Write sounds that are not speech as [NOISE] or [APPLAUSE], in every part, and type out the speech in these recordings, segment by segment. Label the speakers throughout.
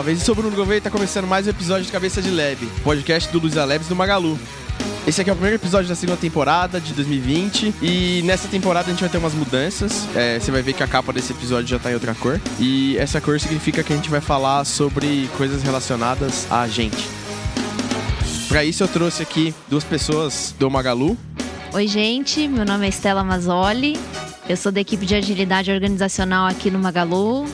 Speaker 1: jovens, eu sou Bruno Gouveia e está começando mais um episódio de Cabeça de Lab, podcast do Luiza Labs do Magalu. Esse aqui é o primeiro episódio da segunda temporada de 2020 e nessa temporada a gente vai ter umas mudanças. É, você vai ver que a capa desse episódio já está em outra cor e essa cor significa que a gente vai falar sobre coisas relacionadas a gente. Para isso eu trouxe aqui duas pessoas do Magalu.
Speaker 2: Oi, gente, meu nome é Estela Mazzoli, eu sou da equipe de agilidade organizacional aqui no Magalu.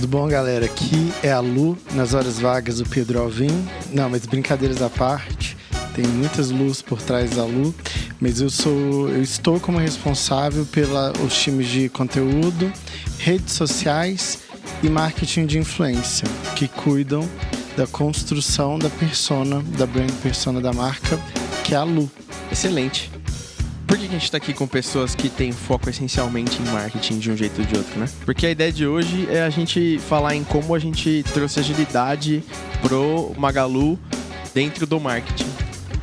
Speaker 3: Tudo bom, galera? Aqui é a Lu, nas horas vagas do Pedro Alvim. Não, mas brincadeiras à parte, tem muitas luzes por trás da Lu, mas eu sou, eu estou como responsável pelos times de conteúdo, redes sociais e marketing de influência, que cuidam da construção da persona, da brand persona da marca, que é a Lu.
Speaker 1: Excelente. Por que a gente está aqui com pessoas que têm foco essencialmente em marketing de um jeito ou de outro, né? Porque a ideia de hoje é a gente falar em como a gente trouxe agilidade pro Magalu dentro do marketing.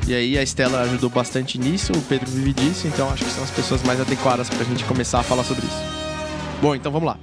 Speaker 1: E aí a Estela ajudou bastante nisso, o Pedro vive disso, então acho que são as pessoas mais adequadas para a gente começar a falar sobre isso. Bom, então vamos lá.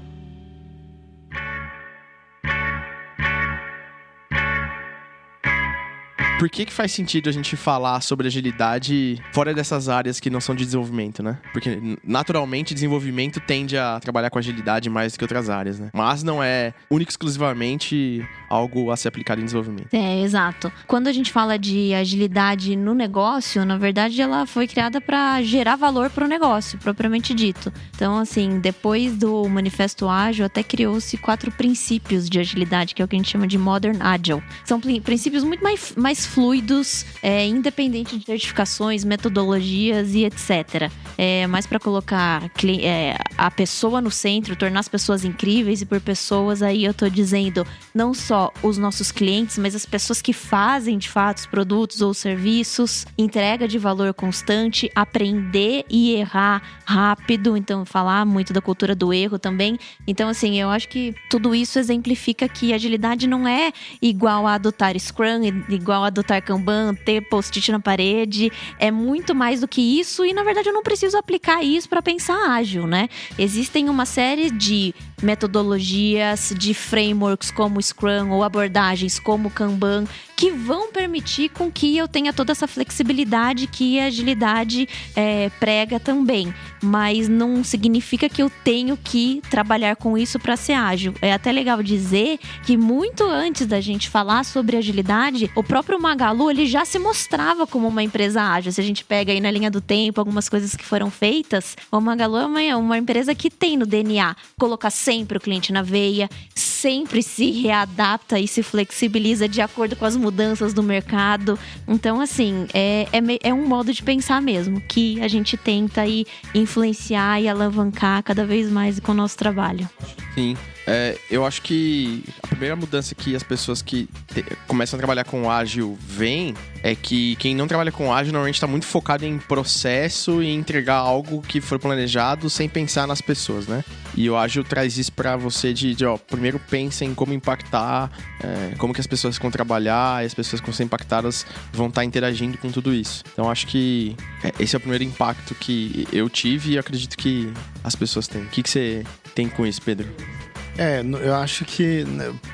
Speaker 1: Por que, que faz sentido a gente falar sobre agilidade fora dessas áreas que não são de desenvolvimento, né? Porque naturalmente desenvolvimento tende a trabalhar com agilidade mais do que outras áreas, né? Mas não é único exclusivamente algo a ser aplicado em desenvolvimento.
Speaker 2: É, exato. Quando a gente fala de agilidade no negócio, na verdade ela foi criada para gerar valor para o negócio, propriamente dito. Então, assim, depois do Manifesto Ágil, até criou-se quatro princípios de agilidade, que é o que a gente chama de Modern Agile. São princípios muito mais, mais fluidos, é, independente de certificações, metodologias e etc. É mais para colocar é, a pessoa no centro, tornar as pessoas incríveis e por pessoas aí eu tô dizendo não só os nossos clientes, mas as pessoas que fazem de fato os produtos ou serviços, entrega de valor constante, aprender e errar rápido, então falar muito da cultura do erro também. Então assim, eu acho que tudo isso exemplifica que agilidade não é igual a adotar Scrum, igual a adotar Kanban, ter post-it na parede, é muito mais do que isso e na verdade eu não preciso aplicar isso para pensar ágil, né? Existem uma série de metodologias, de frameworks como Scrum ou abordagens como Kanban que vão permitir com que eu tenha toda essa flexibilidade que a agilidade é, prega também. Mas não significa que eu tenho que trabalhar com isso para ser ágil. É até legal dizer que muito antes da gente falar sobre agilidade, o próprio Magalu ele já se mostrava como uma empresa ágil. Se a gente pega aí na linha do tempo algumas coisas que foram feitas, o Magalu é uma, uma empresa que tem no DNA colocar sempre o cliente na veia, sempre se readapta e se flexibiliza de acordo com as mudanças do mercado. Então, assim, é, é, é um modo de pensar mesmo, que a gente tenta aí influenciar e alavancar cada vez mais com o nosso trabalho.
Speaker 1: Sim. É, eu acho que a primeira mudança que as pessoas que te, começam a trabalhar com ágil veem é que quem não trabalha com ágil normalmente está muito focado em processo e entregar algo que foi planejado sem pensar nas pessoas, né? E o ágil traz isso para você de, de, ó, primeiro pensa em como impactar, é, como que as pessoas vão trabalhar e as pessoas que vão ser impactadas vão estar tá interagindo com tudo isso. Então acho que é, esse é o primeiro impacto que eu tive e acredito que as pessoas têm. O que, que você tem com isso, Pedro?
Speaker 3: É, eu acho que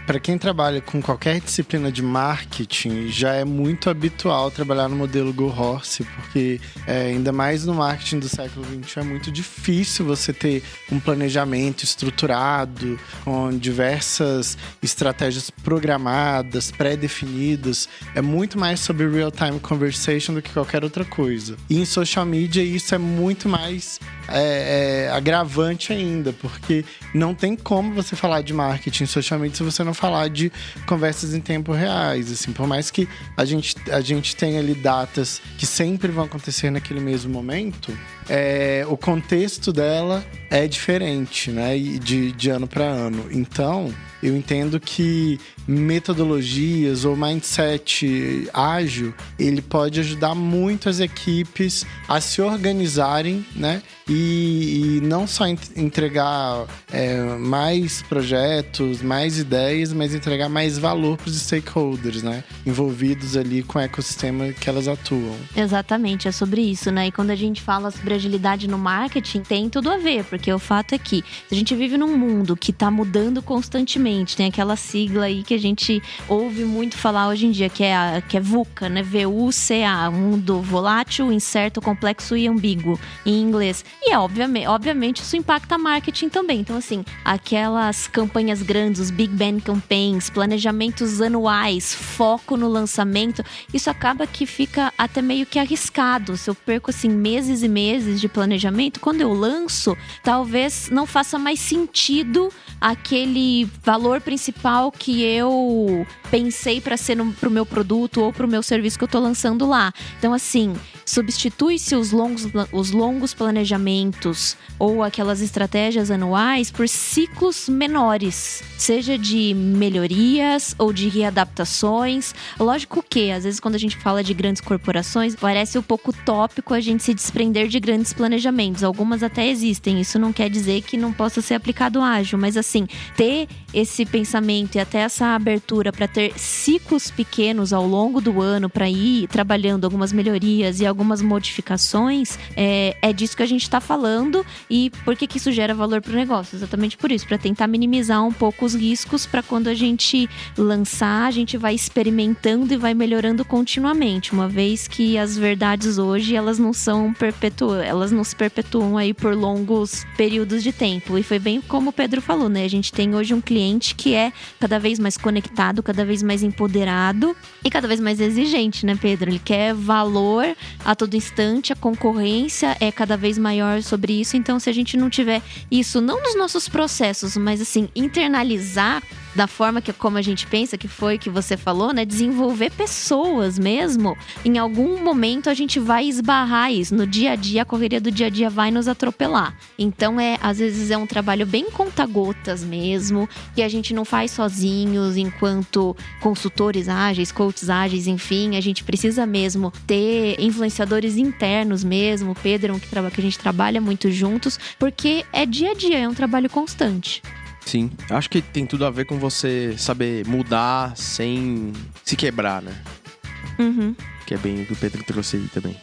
Speaker 3: para quem trabalha com qualquer disciplina de marketing, já é muito habitual trabalhar no modelo Go Horse, porque é, ainda mais no marketing do século XXI é muito difícil você ter um planejamento estruturado, com diversas estratégias programadas, pré-definidas. É muito mais sobre real-time conversation do que qualquer outra coisa. E em social media isso é muito mais é, é, agravante ainda, porque não tem como você falar de marketing socialmente se você não falar de conversas em tempo reais. Assim, por mais que a gente, a gente tenha ali datas que sempre vão acontecer naquele mesmo momento, é, o contexto dela é diferente, né? De, de ano para ano. Então, eu entendo que metodologias ou mindset ágil, ele pode ajudar muito as equipes a se organizarem, né? E, e não só entregar é, mais projetos, mais ideias, mas entregar mais valor para os stakeholders, né? Envolvidos ali com o ecossistema que elas atuam.
Speaker 2: Exatamente, é sobre isso, né? E quando a gente fala sobre agilidade no marketing, tem tudo a ver, porque o fato é que a gente vive num mundo que está mudando constantemente. Tem aquela sigla aí que a gente ouve muito falar hoje em dia, que é, a, que é VUCA, né? V-U-C-A, mundo volátil, incerto, complexo e ambíguo, em inglês. E é, obviamente, obviamente isso impacta marketing também. Então, assim, aquelas campanhas grandes, os Big Bang Campaigns, planejamentos anuais, foco no lançamento, isso acaba que fica até meio que arriscado. Se eu perco, assim, meses e meses de planejamento, quando eu lanço, talvez não faça mais sentido aquele valor principal que eu pensei para ser para o meu produto ou para o meu serviço que eu estou lançando lá. Então, assim, substitui-se os longos, os longos planejamentos ou aquelas estratégias anuais por ciclos menores, seja de melhorias ou de readaptações. Lógico que, às vezes, quando a gente fala de grandes corporações, parece um pouco tópico a gente se desprender de grandes planejamentos. Algumas até existem, isso não quer dizer que não possa ser aplicado ágil, mas assim, ter esse pensamento e até essa abertura para ter ciclos pequenos ao longo do ano para ir trabalhando algumas melhorias e algumas modificações, é, é disso que a gente está falando e por que, que isso gera valor para o negócio? Exatamente por isso, para tentar minimizar um pouco os riscos para quando a gente lançar, a gente vai experimentando e vai melhorando continuamente, uma vez que as verdades hoje elas não são perpetuas, elas não se perpetuam aí por longos períodos de tempo. E foi bem como o Pedro falou, né? A gente tem hoje um cliente que é cada vez mais conectado, cada vez mais empoderado e cada vez mais exigente, né, Pedro? Ele quer valor a todo instante, a concorrência é cada vez maior sobre isso. Então, se a gente não tiver isso, não nos nossos processos, mas assim, internalizar da forma que como a gente pensa que foi que você falou, né? Desenvolver pessoas mesmo. Em algum momento a gente vai esbarrar isso. No dia a dia, a correria do dia a dia vai nos atropelar. Então é, às vezes é um trabalho bem conta-gotas mesmo, que a gente não faz sozinhos enquanto consultores ágeis, coaches ágeis, enfim, a gente precisa mesmo ter influenciadores internos mesmo, Pedro, que, que a gente trabalha muito juntos, porque é dia a dia, é um trabalho constante.
Speaker 1: Sim, acho que tem tudo a ver com você saber mudar sem se quebrar, né?
Speaker 2: Uhum.
Speaker 1: Que é bem o que o Pedro trouxe aí também.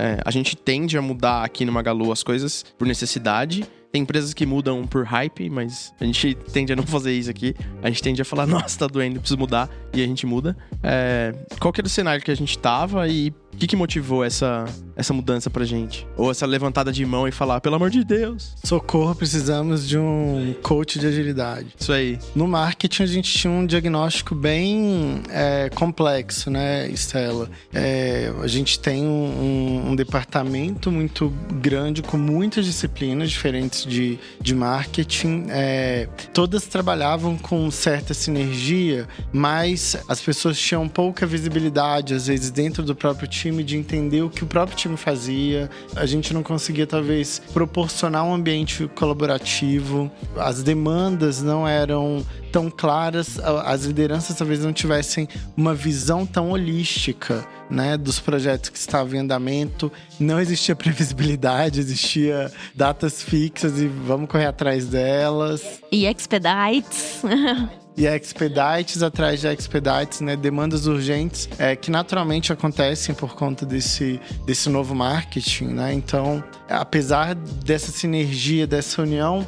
Speaker 1: É, a gente tende a mudar aqui no Magalu as coisas por necessidade tem empresas que mudam por hype, mas a gente tende a não fazer isso aqui. A gente tende a falar, [LAUGHS] nossa, tá doendo, preciso mudar. E a gente muda. É, qual que era o cenário que a gente tava e o que, que motivou essa, essa mudança pra gente? Ou essa levantada de mão e falar, pelo amor de Deus.
Speaker 3: Socorro, precisamos de um coach de agilidade.
Speaker 1: Isso aí.
Speaker 3: No marketing, a gente tinha um diagnóstico bem é, complexo, né, Estela? É, a gente tem um, um departamento muito grande, com muitas disciplinas diferentes de, de marketing, é, todas trabalhavam com certa sinergia, mas as pessoas tinham pouca visibilidade, às vezes, dentro do próprio time, de entender o que o próprio time fazia. A gente não conseguia, talvez, proporcionar um ambiente colaborativo, as demandas não eram tão claras, as lideranças talvez não tivessem uma visão tão holística né, dos projetos que estavam em andamento. Não existia [LAUGHS] previsibilidade, existia datas fixas e vamos correr atrás delas.
Speaker 2: E expedites. [LAUGHS]
Speaker 3: e expedites atrás de expedites, né? Demandas urgentes é, que naturalmente acontecem por conta desse, desse novo marketing, né? Então, apesar dessa sinergia, dessa união,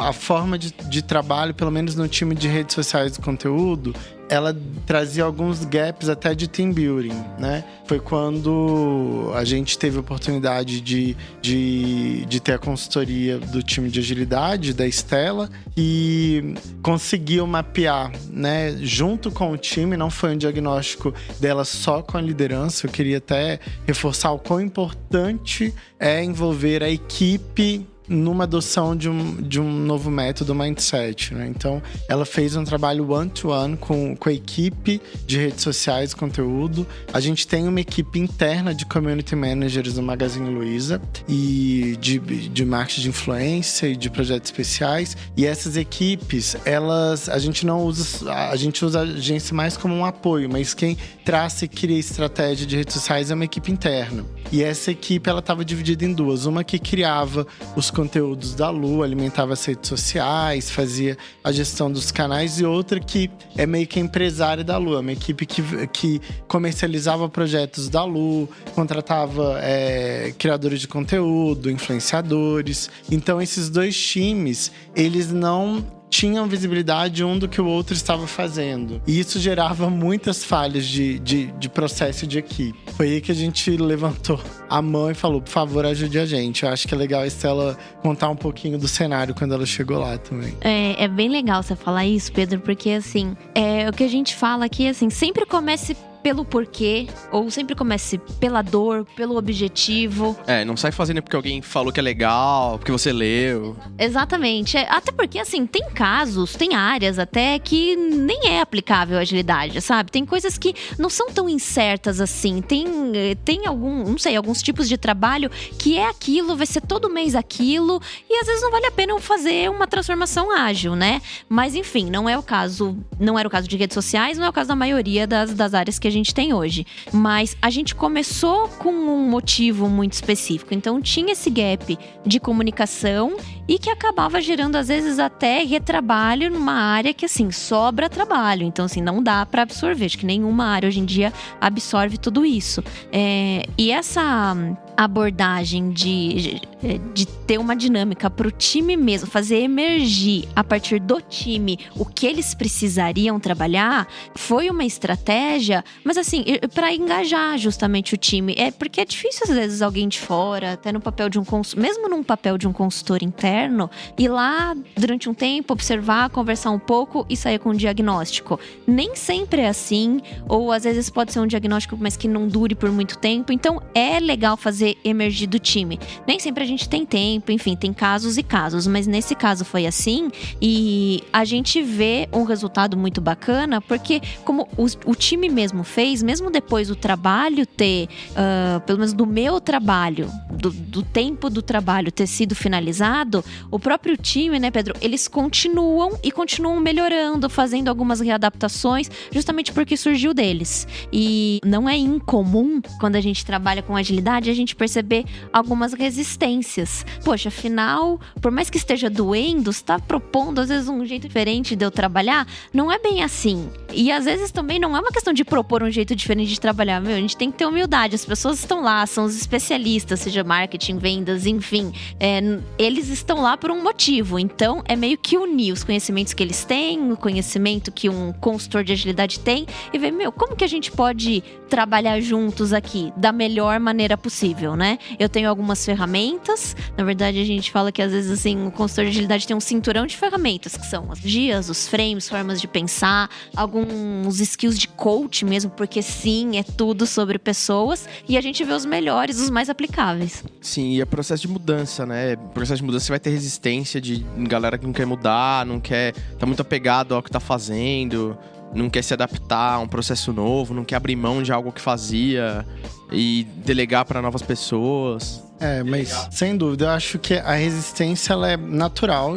Speaker 3: a forma de, de trabalho, pelo menos no time de redes sociais de conteúdo, ela trazia alguns gaps até de team building, né? Foi quando a gente teve a oportunidade de, de, de ter a consultoria do time de agilidade, da Estela, e conseguiu mapear, né, junto com o time, não foi um diagnóstico dela só com a liderança, eu queria até reforçar o quão importante é envolver a equipe numa adoção de um, de um novo método mindset. Né? Então, ela fez um trabalho one-to-one -one com, com a equipe de redes sociais, conteúdo. A gente tem uma equipe interna de community managers do Magazine Luiza e de, de marketing de influência e de projetos especiais. E essas equipes, elas, a gente não usa, a gente usa a agência mais como um apoio, mas quem traça e cria estratégia de redes sociais é uma equipe interna. E essa equipe ela estava dividida em duas, uma que criava os conteúdos da Lu, alimentava as redes sociais, fazia a gestão dos canais e outra que é meio que empresária da Lu, é uma equipe que, que comercializava projetos da Lu, contratava é, criadores de conteúdo, influenciadores. Então esses dois times, eles não tinham visibilidade um do que o outro estava fazendo. E isso gerava muitas falhas de, de, de processo de equipe. Foi aí que a gente levantou a mão e falou: por favor, ajude a gente. Eu acho que é legal a Estela contar um pouquinho do cenário quando ela chegou lá também.
Speaker 2: É, é bem legal você falar isso, Pedro, porque assim, é, o que a gente fala aqui, assim, sempre comece pelo porquê, ou sempre comece pela dor, pelo objetivo.
Speaker 1: É, não sai fazendo porque alguém falou que é legal, porque você leu.
Speaker 2: Exatamente. É, até porque, assim, tem casos, tem áreas até que nem é aplicável a agilidade, sabe? Tem coisas que não são tão incertas assim. Tem, tem algum, não sei, alguns tipos de trabalho que é aquilo, vai ser todo mês aquilo, e às vezes não vale a pena fazer uma transformação ágil, né? Mas enfim, não é o caso, não era o caso de redes sociais, não é o caso da maioria das, das áreas que a gente tem hoje. Mas a gente começou com um motivo muito específico. Então tinha esse gap de comunicação e que acabava gerando às vezes até retrabalho numa área que assim sobra trabalho. Então assim não dá para absorver. Acho que nenhuma área hoje em dia absorve tudo isso. É, e essa abordagem de, de ter uma dinâmica para o time mesmo, fazer emergir a partir do time o que eles precisariam trabalhar, foi uma estratégia, mas assim, para engajar justamente o time. É porque é difícil às vezes alguém de fora, até no papel de um mesmo num papel de um consultor interno, ir lá durante um tempo, observar, conversar um pouco e sair com um diagnóstico. Nem sempre é assim, ou às vezes pode ser um diagnóstico, mas que não dure por muito tempo. Então é legal fazer fazer emergir do time. Nem sempre a gente tem tempo, enfim, tem casos e casos, mas nesse caso foi assim e a gente vê um resultado muito bacana porque, como o, o time mesmo fez, mesmo depois do trabalho ter, uh, pelo menos do meu trabalho, do, do tempo do trabalho ter sido finalizado, o próprio time, né, Pedro, eles continuam e continuam melhorando, fazendo algumas readaptações, justamente porque surgiu deles. E não é incomum quando a gente trabalha com agilidade a gente perceber algumas resistências. Poxa, afinal, por mais que esteja doendo, está propondo às vezes um jeito diferente de eu trabalhar, não é bem assim. E às vezes também não é uma questão de propor um jeito diferente de trabalhar. Meu, a gente tem que ter humildade. As pessoas estão lá, são os especialistas, seja marketing, vendas, enfim. É, eles estão lá por um motivo. Então, é meio que unir os conhecimentos que eles têm, o conhecimento que um consultor de agilidade tem, e ver, meu, como que a gente pode trabalhar juntos aqui da melhor maneira possível né? Eu tenho algumas ferramentas. Na verdade, a gente fala que às vezes assim, o consultor de agilidade tem um cinturão de ferramentas, que são as dias, os frames, formas de pensar, alguns skills de coach mesmo, porque sim, é tudo sobre pessoas e a gente vê os melhores, os mais aplicáveis.
Speaker 1: Sim, e é processo de mudança, né? Processo de mudança você vai ter resistência de galera que não quer mudar, não quer, tá muito apegado ao que tá fazendo não quer se adaptar a um processo novo, não quer abrir mão de algo que fazia e delegar para novas pessoas.
Speaker 3: É, mas sem dúvida, eu acho que a resistência ela é natural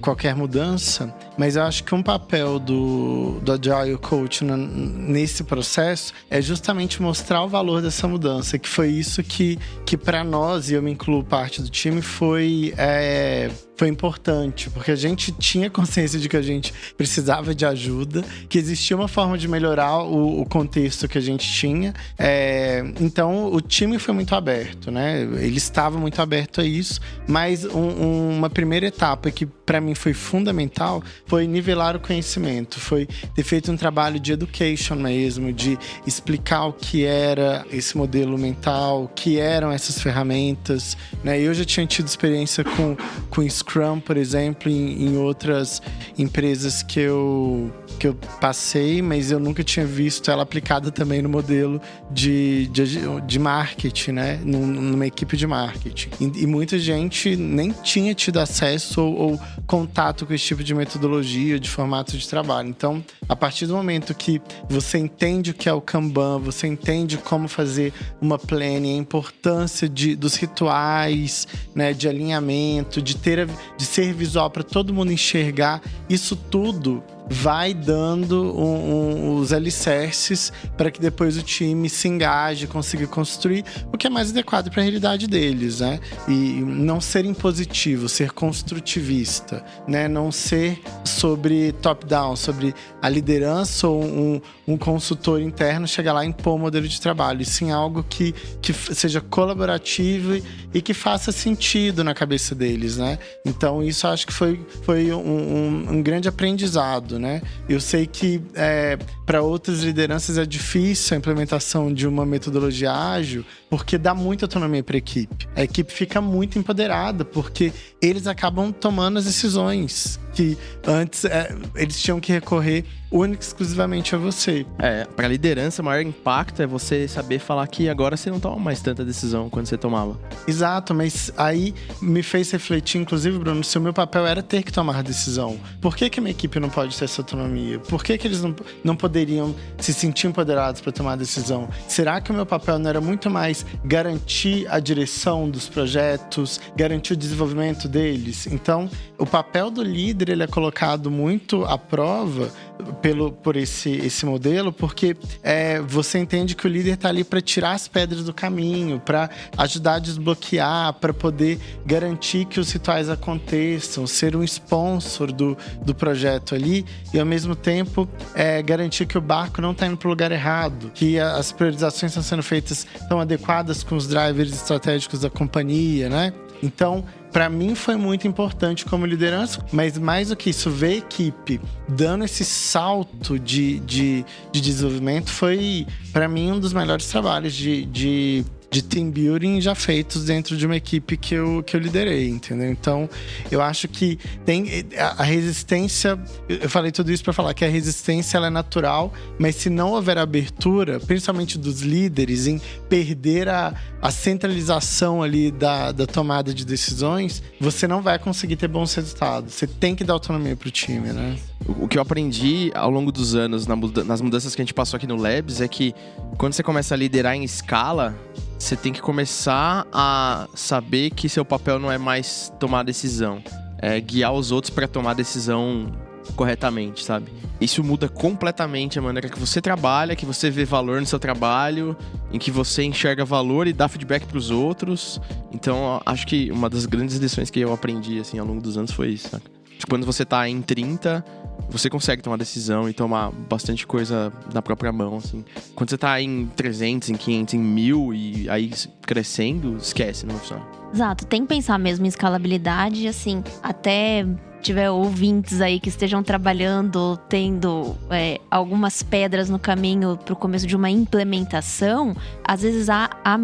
Speaker 3: qualquer mudança, mas eu acho que um papel do, do Agile Coach nesse processo é justamente mostrar o valor dessa mudança, que foi isso que, que para nós, e eu me incluo parte do time, foi é, foi importante, porque a gente tinha consciência de que a gente precisava de ajuda, que existia uma forma de melhorar o, o contexto que a gente tinha. É, então, o time foi muito aberto, né? Ele estava muito aberto a isso, mas um, uma primeira etapa que para mim foi fundamental foi nivelar o conhecimento, foi ter feito um trabalho de education mesmo, de explicar o que era esse modelo mental, o que eram essas ferramentas, né? Eu já tinha tido experiência com, com Scrum, por exemplo, em, em outras empresas que eu, que eu passei, mas eu nunca tinha visto ela aplicada também no modelo de, de, de marketing, né? Numa equipe de marketing. E, e muita gente nem tinha tido acesso ou, ou contato com esse tipo de metodologia, de formato de trabalho. Então, a partir do momento que você entende o que é o Kanban, você entende como fazer uma planning, a importância de, dos rituais, né, de alinhamento, de ter de ser visual para todo mundo enxergar, isso tudo vai dando um, um, os alicerces para que depois o time se engaje, consiga construir o que é mais adequado para a realidade deles, né? E não ser impositivo, ser construtivista, né? Não ser sobre top-down, sobre a liderança ou um, um consultor interno chegar lá e impor o um modelo de trabalho, e sim algo que, que seja colaborativo e que faça sentido na cabeça deles, né? Então isso acho que foi, foi um, grande aprendizado, né? Eu sei que é, para outras lideranças é difícil a implementação de uma metodologia ágil, porque dá muita autonomia para a equipe. A equipe fica muito empoderada, porque eles acabam tomando as decisões que antes é, eles tinham que recorrer única e exclusivamente a você.
Speaker 1: É, para liderança, o maior impacto é você saber falar que agora você não toma mais tanta decisão quando você tomava.
Speaker 3: Exato, mas aí me fez refletir, inclusive, Bruno, se o meu papel era ter que tomar decisão. Por que, que a minha equipe não pode ter essa autonomia? Por que, que eles não, não poderiam se sentir empoderados para tomar decisão? Será que o meu papel não era muito mais garantir a direção dos projetos, garantir o desenvolvimento deles? Então, o papel do líder ele é colocado muito à prova pelo, por esse, esse modelo, porque é, você entende que o líder está ali para tirar as pedras do caminho, para ajudar a desbloquear, para poder garantir que os rituais aconteçam, ser um sponsor do, do projeto ali e, ao mesmo tempo, é, garantir que o barco não está indo para o lugar errado, que as priorizações estão sendo feitas tão adequadas com os drivers estratégicos da companhia, né? Então, para mim foi muito importante como liderança, mas mais do que isso, ver a equipe dando esse salto de, de, de desenvolvimento foi, para mim, um dos melhores trabalhos de, de de team building já feitos dentro de uma equipe que eu, que eu liderei, entendeu? Então, eu acho que tem a, resistência. Eu falei tudo isso para falar que a resistência ela é natural, mas se não houver abertura, principalmente dos líderes, em perder a, a centralização ali da, da tomada de decisões, você não vai conseguir ter bons resultados. Você tem que dar autonomia para o time, né?
Speaker 1: O que eu aprendi ao longo dos anos nas mudanças que a gente passou aqui no Labs é que quando você começa a liderar em escala, você tem que começar a saber que seu papel não é mais tomar decisão, é guiar os outros para tomar decisão corretamente, sabe? Isso muda completamente a maneira que você trabalha, que você vê valor no seu trabalho, em que você enxerga valor e dá feedback para os outros. Então, acho que uma das grandes lições que eu aprendi assim ao longo dos anos foi isso. Sabe? Quando você tá em 30, você consegue tomar decisão e tomar bastante coisa na própria mão, assim. Quando você tá em 300, em 500, em 1000 e aí crescendo, esquece, não funciona.
Speaker 2: Exato, tem que pensar mesmo em escalabilidade, assim, até tiver ouvintes aí que estejam trabalhando, tendo é, algumas pedras no caminho para o começo de uma implementação, às vezes há, há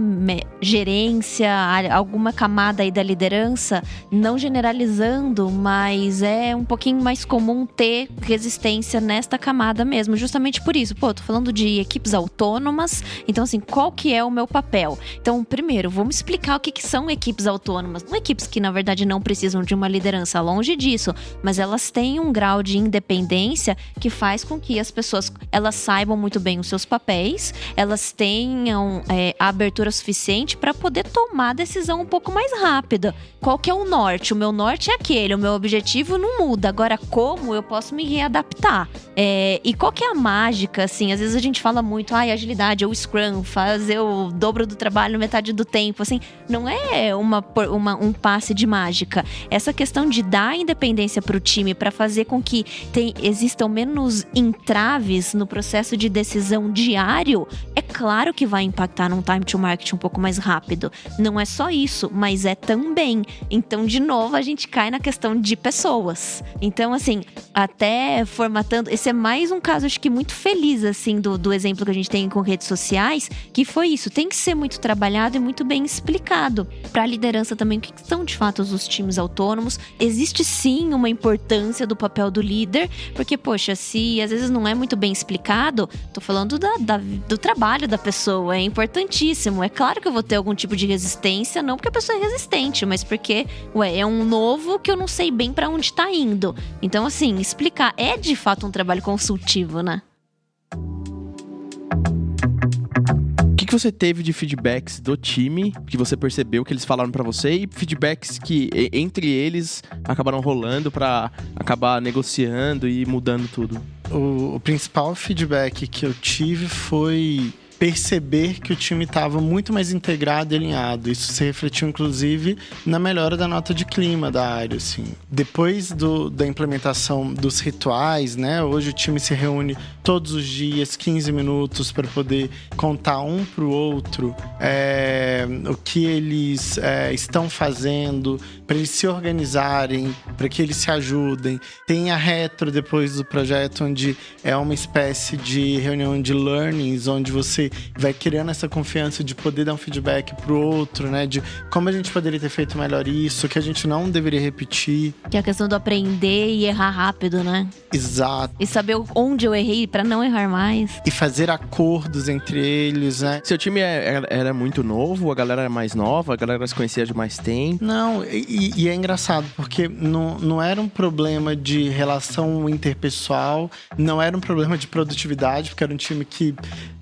Speaker 2: gerência, há alguma camada aí da liderança, não generalizando, mas é um pouquinho mais comum ter resistência nesta camada mesmo, justamente por isso. Pô, tô falando de equipes autônomas, então assim, qual que é o meu papel? Então, primeiro, vamos explicar o que, que são equipes autônomas. Não equipes que, na verdade, não precisam de uma liderança, longe disso mas elas têm um grau de independência que faz com que as pessoas elas saibam muito bem os seus papéis, elas tenham é, a abertura suficiente para poder tomar decisão um pouco mais rápida. Qual que é o norte? O meu norte é aquele, o meu objetivo não muda. Agora, como eu posso me readaptar? É, e qual que é a mágica, assim? Às vezes a gente fala muito, ai, ah, agilidade, ou Scrum, fazer o dobro do trabalho metade do tempo, assim. Não é uma, uma um passe de mágica. Essa questão de dar independência para o time para fazer com que tem, existam menos entraves no processo de decisão diário, é claro que vai impactar num time to market um pouco mais rápido. Não é só isso, mas é também. Então, de novo, a gente cai na questão de pessoas. Então, assim, até formatando. Esse é mais um caso, acho que muito feliz, assim, do, do exemplo que a gente tem com redes sociais, que foi isso. Tem que ser muito trabalhado e muito bem explicado. Para a liderança também, o que são de fato os times autônomos. Existe sim uma importância do papel do líder, porque, poxa, se às vezes não é muito bem explicado, tô falando da, da, do trabalho da pessoa, é importantíssimo. É claro que eu vou ter algum tipo de resistência, não porque a pessoa é resistente, mas porque, ué, é um novo que eu não sei bem para onde tá indo. Então, assim, explicar é de fato um trabalho consultivo, né?
Speaker 1: Que você teve de feedbacks do time que você percebeu que eles falaram para você e feedbacks que entre eles acabaram rolando para acabar negociando e mudando tudo?
Speaker 3: O, o principal feedback que eu tive foi perceber que o time estava muito mais integrado e alinhado. Isso se refletiu, inclusive, na melhora da nota de clima da área. Assim. Depois do, da implementação dos rituais, né? Hoje o time se reúne todos os dias, 15 minutos, para poder contar um para o outro é, o que eles é, estão fazendo, para eles se organizarem, para que eles se ajudem. Tem a retro depois do projeto, onde é uma espécie de reunião de learnings, onde você vai criando essa confiança de poder dar um feedback pro outro, né? De como a gente poderia ter feito melhor isso, que a gente não deveria repetir.
Speaker 2: Que é a questão do aprender e errar rápido, né?
Speaker 3: Exato.
Speaker 2: E saber onde eu errei para não errar mais.
Speaker 3: E fazer acordos entre eles, né?
Speaker 1: Seu time é, era muito novo, a galera era mais nova, a galera se conhecia de mais tempo.
Speaker 3: Não, e, e é engraçado, porque não, não era um problema de relação interpessoal, não era um problema de produtividade, porque era um time que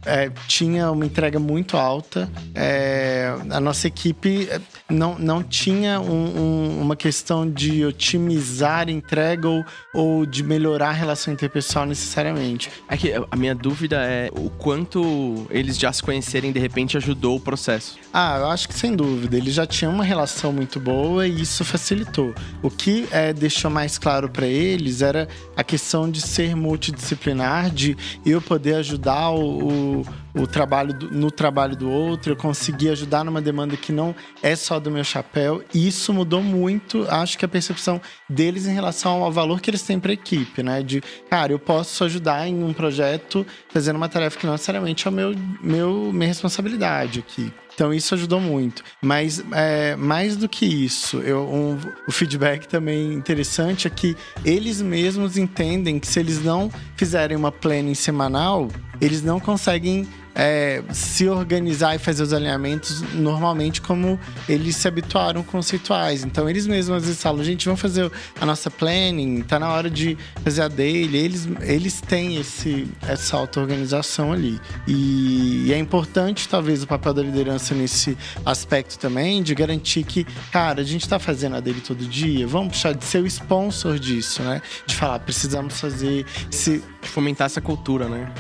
Speaker 3: é, tinha uma entrega muito alta. É, a nossa equipe é, não, não tinha um, um, uma questão de otimizar entrega ou, ou de melhorar a relação interpessoal necessariamente.
Speaker 1: É que a minha dúvida é o quanto eles já se conhecerem de repente ajudou o processo.
Speaker 3: Ah, eu acho que sem dúvida. Eles já tinham uma relação muito boa e isso facilitou. O que é, deixou mais claro para eles era a questão de ser multidisciplinar, de eu poder ajudar o o, trabalho do, no trabalho do outro, eu consegui ajudar numa demanda que não é só do meu chapéu. E isso mudou muito, acho que a percepção deles em relação ao valor que eles têm para a equipe, né? De, cara, eu posso ajudar em um projeto fazendo uma tarefa que não necessariamente é o meu, meu minha responsabilidade aqui. Então isso ajudou muito. Mas é, mais do que isso, eu, um, o feedback também interessante é que eles mesmos entendem que se eles não fizerem uma planning semanal, eles não conseguem é, se organizar e fazer os alinhamentos normalmente como eles se habituaram rituais. Então eles mesmos às vezes falam, gente, vamos fazer a nossa planning, tá na hora de fazer a daily. Eles, eles têm esse, essa auto-organização ali. E, e é importante, talvez, o papel da liderança nesse aspecto também, de garantir que, cara, a gente tá fazendo a dele todo dia, vamos puxar de ser o sponsor disso, né? De falar, precisamos fazer. Se,
Speaker 1: de fomentar essa cultura, né?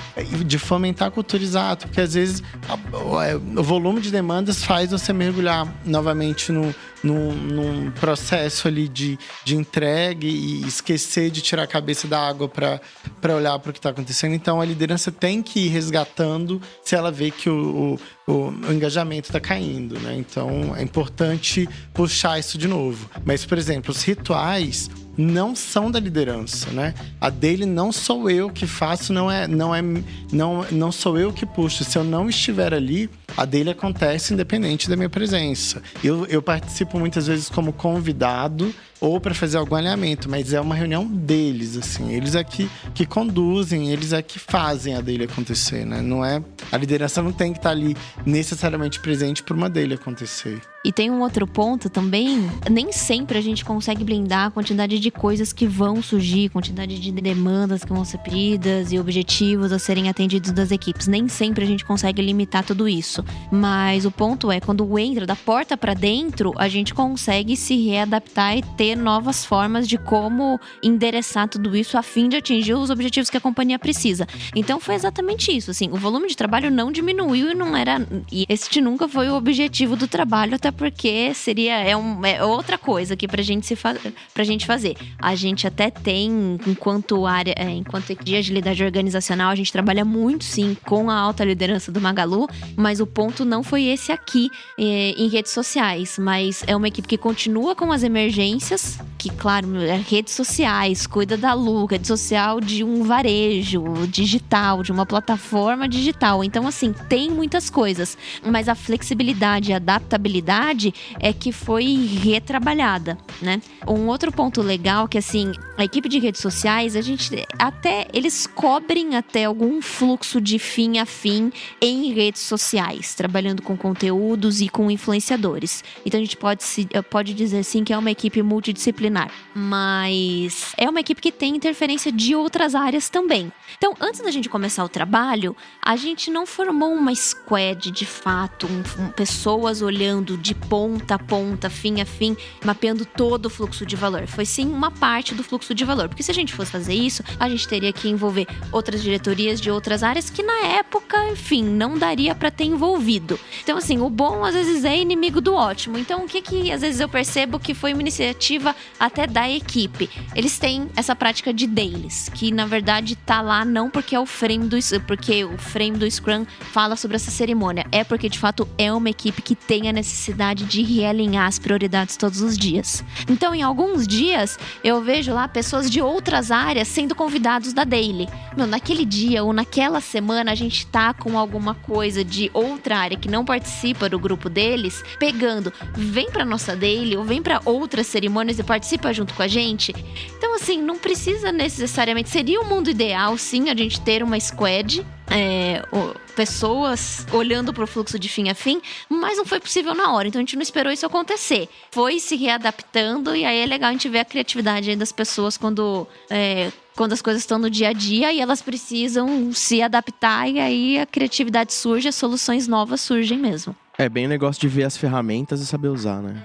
Speaker 3: De fomentar a cultura exato, porque às vezes é, o volume de demandas faz você mergulhar novamente no, no, num processo ali de, de entrega e esquecer de tirar a cabeça da água para olhar para o que está acontecendo. Então a liderança tem que ir resgatando se ela vê que o, o, o engajamento está caindo, né? Então é importante puxar isso de novo. Mas, por exemplo, os rituais não são da liderança, né? A dele não sou eu que faço, não é, não é, não, não sou eu que puxo. Se eu não estiver ali, a dele acontece independente da minha presença. Eu, eu participo muitas vezes como convidado ou para fazer algum alinhamento, mas é uma reunião deles, assim. Eles é que, que conduzem, eles é que fazem a dele acontecer, né? Não é. A liderança não tem que estar tá ali necessariamente presente para uma dele acontecer.
Speaker 2: E tem um outro ponto também, nem sempre a gente consegue blindar a quantidade de coisas que vão surgir, quantidade de demandas que vão ser pedidas e objetivos a serem atendidos das equipes. Nem sempre a gente consegue limitar tudo isso. Mas o ponto é, quando entra da porta para dentro, a gente consegue se readaptar e ter novas formas de como endereçar tudo isso a fim de atingir os objetivos que a companhia precisa. Então foi exatamente isso, assim, o volume de trabalho não diminuiu e não era e este nunca foi o objetivo do trabalho até porque seria é, um, é outra coisa aqui pra gente se fa pra gente fazer. A gente até tem enquanto área, é, enquanto de agilidade organizacional, a gente trabalha muito sim com a alta liderança do Magalu, mas o ponto não foi esse aqui é, em redes sociais, mas é uma equipe que continua com as emergências, que claro, é redes sociais, cuida da Lu, rede social de um varejo digital, de uma plataforma digital. Então assim, tem muitas coisas, mas a flexibilidade e adaptabilidade verdade é que foi retrabalhada, né? Um outro ponto legal que assim, a equipe de redes sociais, a gente até eles cobrem até algum fluxo de fim a fim em redes sociais, trabalhando com conteúdos e com influenciadores. Então a gente pode se, pode dizer assim que é uma equipe multidisciplinar, mas é uma equipe que tem interferência de outras áreas também. Então, antes da gente começar o trabalho, a gente não não formou uma squad de fato, um, um, pessoas olhando de ponta a ponta, fim a fim, mapeando todo o fluxo de valor. Foi sim uma parte do fluxo de valor. Porque se a gente fosse fazer isso, a gente teria que envolver outras diretorias de outras áreas que na época, enfim, não daria para ter envolvido. Então, assim, o bom às vezes é inimigo do ótimo. Então, o que que às vezes eu percebo que foi uma iniciativa até da equipe? Eles têm essa prática de dailies, que na verdade tá lá não porque é o frame do porque o frame do Scrum fala sobre essa cerimônia, é porque de fato é uma equipe que tem a necessidade de realinhar as prioridades todos os dias. Então, em alguns dias, eu vejo lá pessoas de outras áreas sendo convidados da daily. Meu, naquele dia ou naquela semana a gente tá com alguma coisa de outra área que não participa do grupo deles, pegando, vem para nossa daily ou vem para outras cerimônias e participa junto com a gente. Então, assim, não precisa necessariamente. Seria o um mundo ideal, sim, a gente ter uma squad é, pessoas olhando para o fluxo de fim a fim, mas não foi possível na hora. Então a gente não esperou isso acontecer. Foi se readaptando e aí é legal a gente ver a criatividade das pessoas quando. É, quando as coisas estão no dia a dia e elas precisam se adaptar, e aí a criatividade surge, as soluções novas surgem mesmo.
Speaker 1: É bem o negócio de ver as ferramentas e saber usar, né?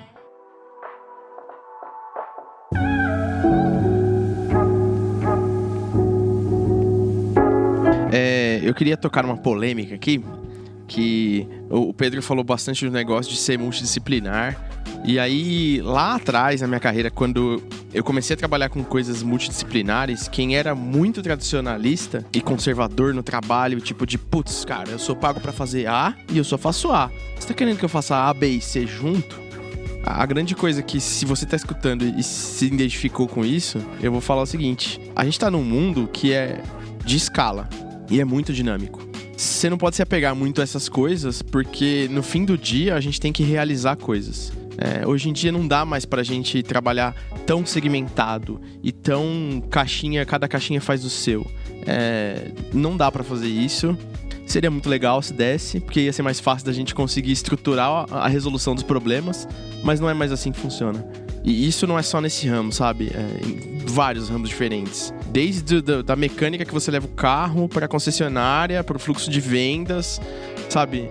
Speaker 1: Eu queria tocar numa polêmica aqui, que o Pedro falou bastante do negócio de ser multidisciplinar. E aí, lá atrás, na minha carreira, quando eu comecei a trabalhar com coisas multidisciplinares, quem era muito tradicionalista e conservador no trabalho, tipo de, putz, cara, eu sou pago para fazer A e eu só faço A. Você tá querendo que eu faça A, B e C junto? A grande coisa que, se você tá escutando e se identificou com isso, eu vou falar o seguinte: a gente tá num mundo que é de escala e é muito dinâmico. Você não pode se apegar muito a essas coisas, porque no fim do dia a gente tem que realizar coisas. É, hoje em dia não dá mais pra gente trabalhar tão segmentado e tão caixinha, cada caixinha faz o seu. É, não dá para fazer isso. Seria muito legal se desse, porque ia ser mais fácil da gente conseguir estruturar a resolução dos problemas, mas não é mais assim que funciona. E isso não é só nesse ramo, sabe? É, em vários ramos diferentes. Desde do, da mecânica que você leva o carro para a concessionária, para o fluxo de vendas, sabe?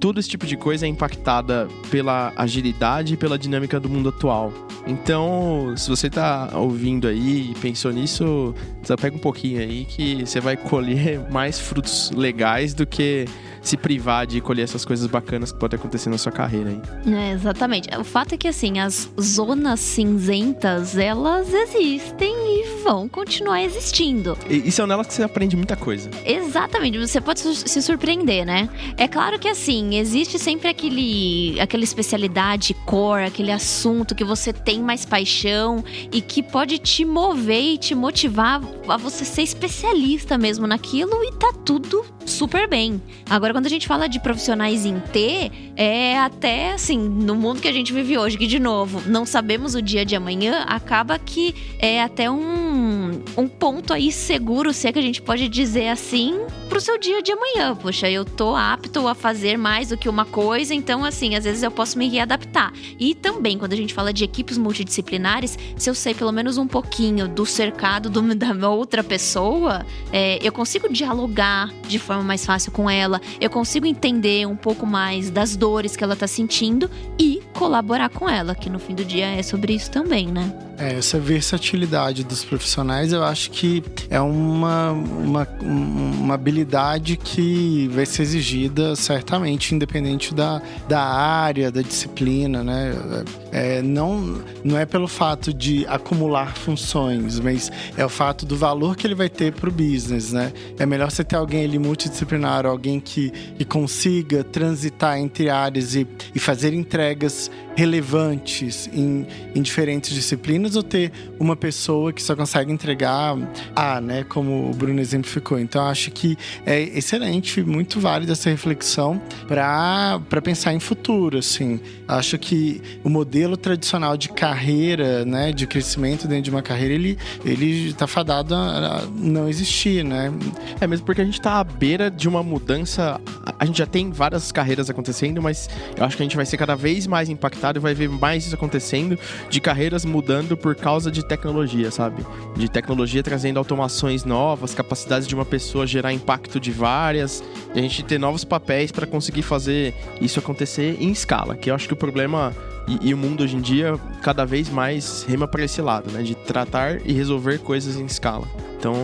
Speaker 1: Todo esse tipo de coisa é impactada pela agilidade e pela dinâmica do mundo atual. Então, se você está ouvindo aí e pensou nisso, pega um pouquinho aí que você vai colher [LAUGHS] mais frutos legais do que se privar de colher essas coisas bacanas que podem acontecer na sua carreira aí.
Speaker 2: É, exatamente. O fato é que, assim, as zonas cinzentas, elas existem e vão continuar existindo.
Speaker 1: E, e são nelas que você aprende muita coisa.
Speaker 2: Exatamente. Você pode se surpreender, né? É claro que, assim, existe sempre aquele, aquela especialidade core, aquele assunto que você tem mais paixão e que pode te mover e te motivar a você ser especialista mesmo naquilo e tá tudo super bem. Agora, quando a gente fala de profissionais em T, é até assim, no mundo que a gente vive hoje, que de novo, não sabemos o dia de amanhã, acaba que é até um, um ponto aí seguro, se é que a gente pode dizer assim, pro seu dia de amanhã. Poxa, eu tô apto a fazer mais do que uma coisa, então assim, às vezes eu posso me readaptar. E também, quando a gente fala de equipes multidisciplinares, se eu sei pelo menos um pouquinho do cercado do, [LAUGHS] da outra pessoa, é, eu consigo dialogar de forma mais fácil com ela, eu consigo entender um pouco mais das dores que ela tá sentindo e colaborar com ela, que no fim do dia é sobre isso também, né?
Speaker 3: É, essa versatilidade dos profissionais eu acho que é uma, uma, uma habilidade que vai ser exigida certamente, independente da, da área, da disciplina, né? É, não, não é pelo fato de acumular funções, mas é o fato do valor que ele vai ter para o business, né? É melhor você ter alguém ali multidisciplinar, alguém que, que consiga transitar entre áreas e, e fazer entregas relevantes em, em diferentes disciplinas ou ter uma pessoa que só consegue entregar A, né? Como o Bruno exemplificou. Então, acho que é excelente, muito válida essa reflexão para pensar em futuro, assim. Acho que o modelo tradicional de carreira, né? De crescimento dentro de uma carreira, ele, ele tá fadado a não existir, né?
Speaker 1: É mesmo porque a gente tá à beira de uma mudança. A gente já tem várias carreiras acontecendo, mas eu acho que a gente vai ser cada vez mais impactado e vai ver mais isso acontecendo de carreiras mudando rápido por causa de tecnologia, sabe? De tecnologia trazendo automações novas, capacidades de uma pessoa gerar impacto de várias, e a gente ter novos papéis para conseguir fazer isso acontecer em escala. Que eu acho que o problema e, e, o mundo hoje em dia cada vez mais rema para esse lado, né? De tratar e resolver coisas em escala. Então,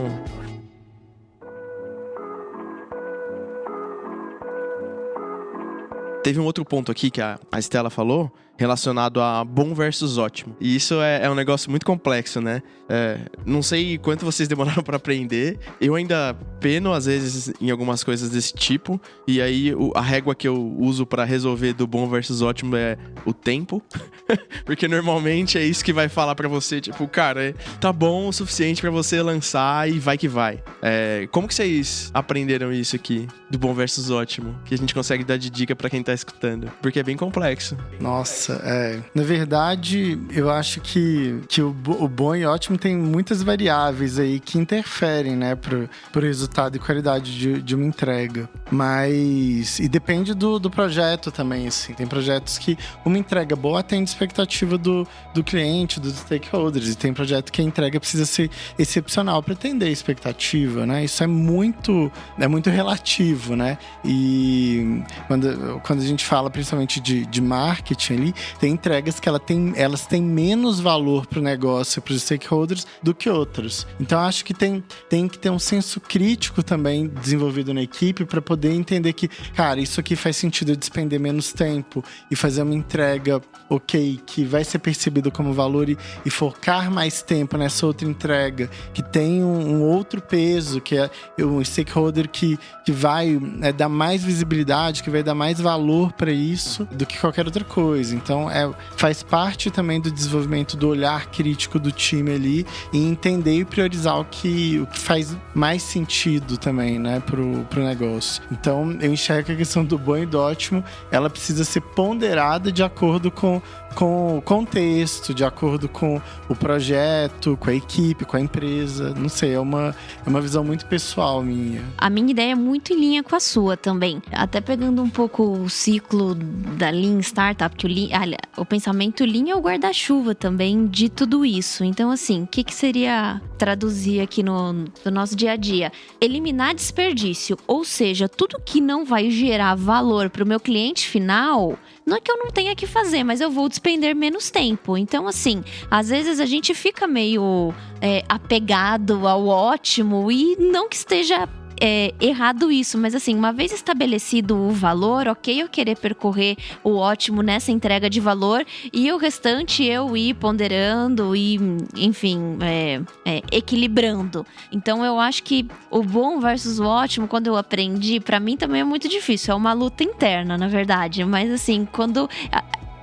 Speaker 1: Teve um outro ponto aqui que a, a Estela falou, relacionado a bom versus ótimo. E isso é, é um negócio muito complexo, né? É, não sei quanto vocês [LAUGHS] demoraram para aprender. Eu ainda peno, às vezes, em algumas coisas desse tipo. E aí, o, a régua que eu uso para resolver do bom versus ótimo é o tempo. [LAUGHS] Porque normalmente é isso que vai falar para você, tipo, cara, tá bom o suficiente para você lançar e vai que vai. É, como que vocês aprenderam isso aqui, do bom versus ótimo? Que a gente consegue dar de dica para quem tá escutando. Porque é bem complexo.
Speaker 3: Nossa. Nossa, é. Na verdade, eu acho que, que o, o bom e ótimo tem muitas variáveis aí que interferem, né, pro, pro resultado e qualidade de, de uma entrega. Mas. E depende do, do projeto também, assim. Tem projetos que uma entrega boa atende expectativa do, do cliente, dos stakeholders. E tem projeto que a entrega precisa ser excepcional para atender a expectativa, né? Isso é muito, é muito relativo, né? E quando, quando a gente fala principalmente de, de marketing ali, tem entregas que ela tem, elas têm menos valor para o negócio, para os stakeholders, do que outras. Então acho que tem, tem que ter um senso crítico também desenvolvido na equipe para poder entender que, cara, isso aqui faz sentido eu despender menos tempo e fazer uma entrega ok, que vai ser percebido como valor e, e focar mais tempo nessa outra entrega, que tem um, um outro peso, que é um stakeholder que, que vai é, dar mais visibilidade, que vai dar mais valor para isso do que qualquer outra coisa. Então, é, faz parte também do desenvolvimento do olhar crítico do time ali e entender e priorizar o que, o que faz mais sentido também, né, pro, pro negócio. Então, eu enxergo que a questão do bom e do ótimo, ela precisa ser ponderada de acordo com com o contexto, de acordo com o projeto, com a equipe, com a empresa. Não sei, é uma, é uma visão muito pessoal minha.
Speaker 2: A minha ideia é muito em linha com a sua também. Até pegando um pouco o ciclo da Lean Startup, que o, Lean, o pensamento Lean é o guarda-chuva também de tudo isso. Então, assim, o que, que seria traduzir aqui no, no nosso dia a dia? Eliminar desperdício, ou seja, tudo que não vai gerar valor para o meu cliente final não é que eu não tenha que fazer, mas eu vou despender menos tempo. Então, assim, às vezes a gente fica meio é, apegado ao ótimo e não que esteja é, errado isso, mas assim, uma vez estabelecido o valor, ok eu querer percorrer o ótimo nessa entrega de valor e o restante eu ir ponderando e, enfim, é, é, equilibrando. Então eu acho que o bom versus o ótimo, quando eu aprendi, para mim também é muito difícil. É uma luta interna, na verdade. Mas assim, quando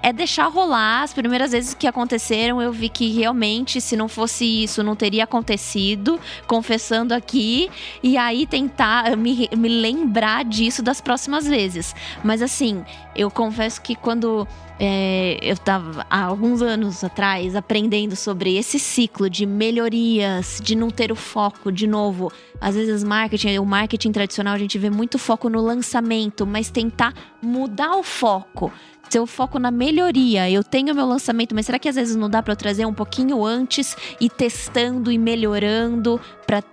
Speaker 2: é deixar rolar. As primeiras vezes que aconteceram, eu vi que realmente, se não fosse isso, não teria acontecido. Confessando aqui. E aí tentar me, me lembrar disso das próximas vezes. Mas assim, eu confesso que quando é, eu estava há alguns anos atrás aprendendo sobre esse ciclo de melhorias, de não ter o foco de novo. Às vezes marketing, o marketing tradicional a gente vê muito foco no lançamento, mas tentar mudar o foco se eu foco na melhoria, eu tenho meu lançamento, mas será que às vezes não dá para eu trazer um pouquinho antes e testando e melhorando para